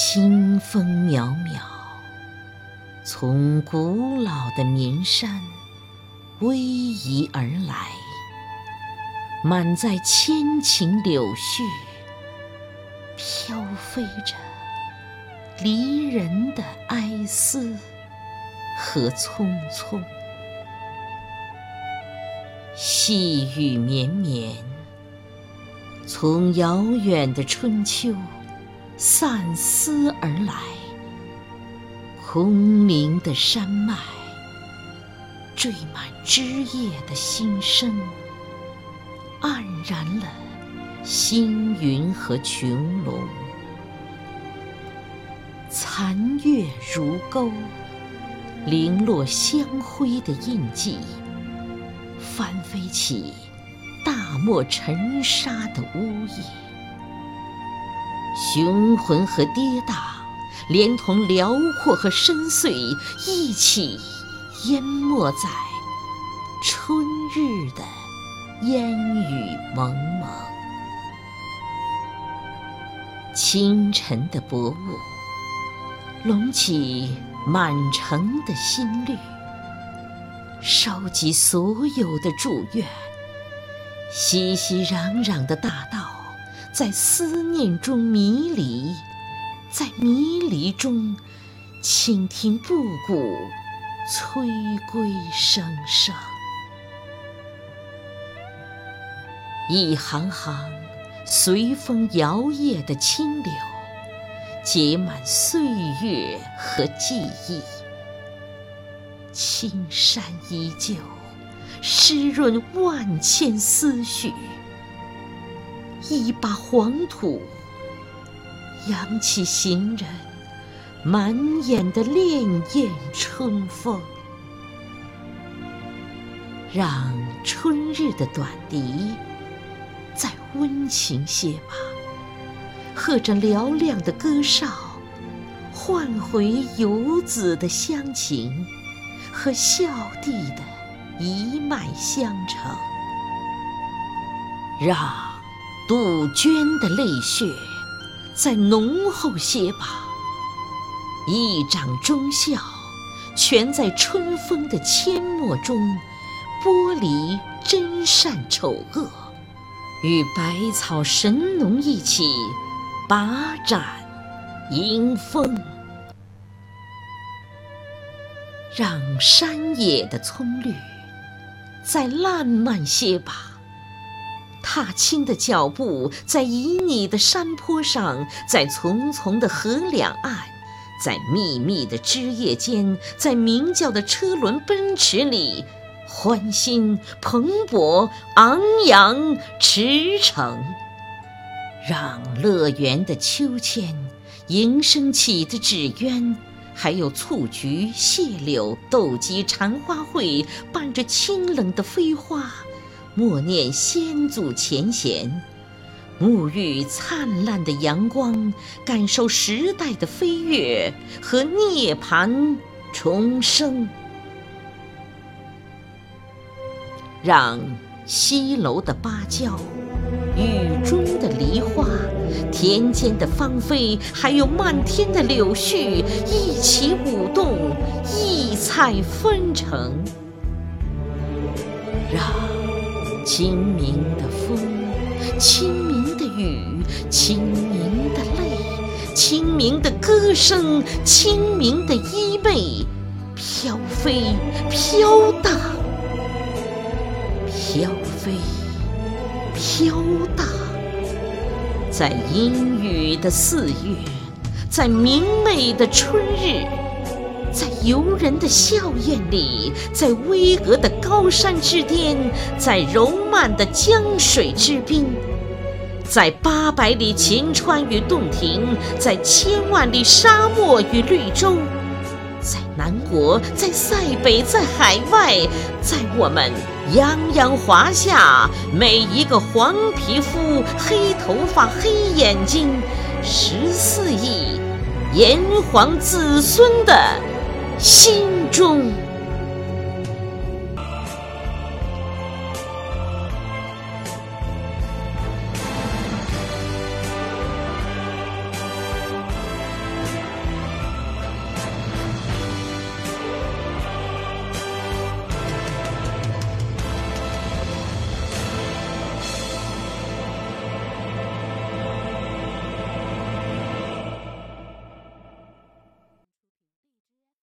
清风渺渺，从古老的岷山逶迤而来，满载千顷柳絮，飘飞着离人的哀思和匆匆。细雨绵绵，从遥远的春秋。散思而来，空灵的山脉，缀满枝叶的新生，黯然了星云和穹隆。残月如钩，零落香灰的印记，翻飞起大漠尘沙的呜咽。雄浑和跌宕，连同辽阔和深邃，一起淹没在春日的烟雨蒙蒙。清晨的薄雾，隆起满城的新绿，收集所有的祝愿，熙熙攘攘的大道。在思念中迷离，在迷离中倾听布谷催归声声。一行行随风摇曳的清流，结满岁月和记忆。青山依旧，湿润万千思绪。一把黄土，扬起行人满眼的潋滟春风，让春日的短笛再温情些吧，和着嘹亮的歌哨，唤回游子的乡情和孝弟的一脉相承，让。杜鹃的泪血再浓厚些吧，一掌忠孝，全在春风的阡陌中剥离真善丑恶，与百草神农一起把盏迎风，让山野的葱绿再烂漫些吧。踏青的脚步，在旖旎的山坡上，在丛丛的河两岸，在密密的枝叶间，在鸣叫的车轮奔驰里，欢欣蓬勃、昂扬驰骋。让乐园的秋千、迎升起的纸鸢，还有蹴鞠、蟹柳、斗鸡、蝉花会，伴着清冷的飞花。默念先祖前贤，沐浴灿烂的阳光，感受时代的飞跃和涅槃重生。让西楼的芭蕉、雨中的梨花、田间的芳菲，还有漫天的柳絮一起舞动，异彩纷呈。让。清明的风，清明的雨，清明的泪，清明的歌声，清明的衣袂，飘飞飘荡，飘飞飘荡，在阴雨的四月，在明媚的春日。在游人的笑靥里，在巍峨的高山之巅，在柔漫的江水之滨，在八百里秦川与洞庭，在千万里沙漠与绿洲，在南国，在塞北，在海外，在我们泱泱华夏每一个黄皮肤、黑头发、黑眼睛、十四亿炎黄子孙的。心中。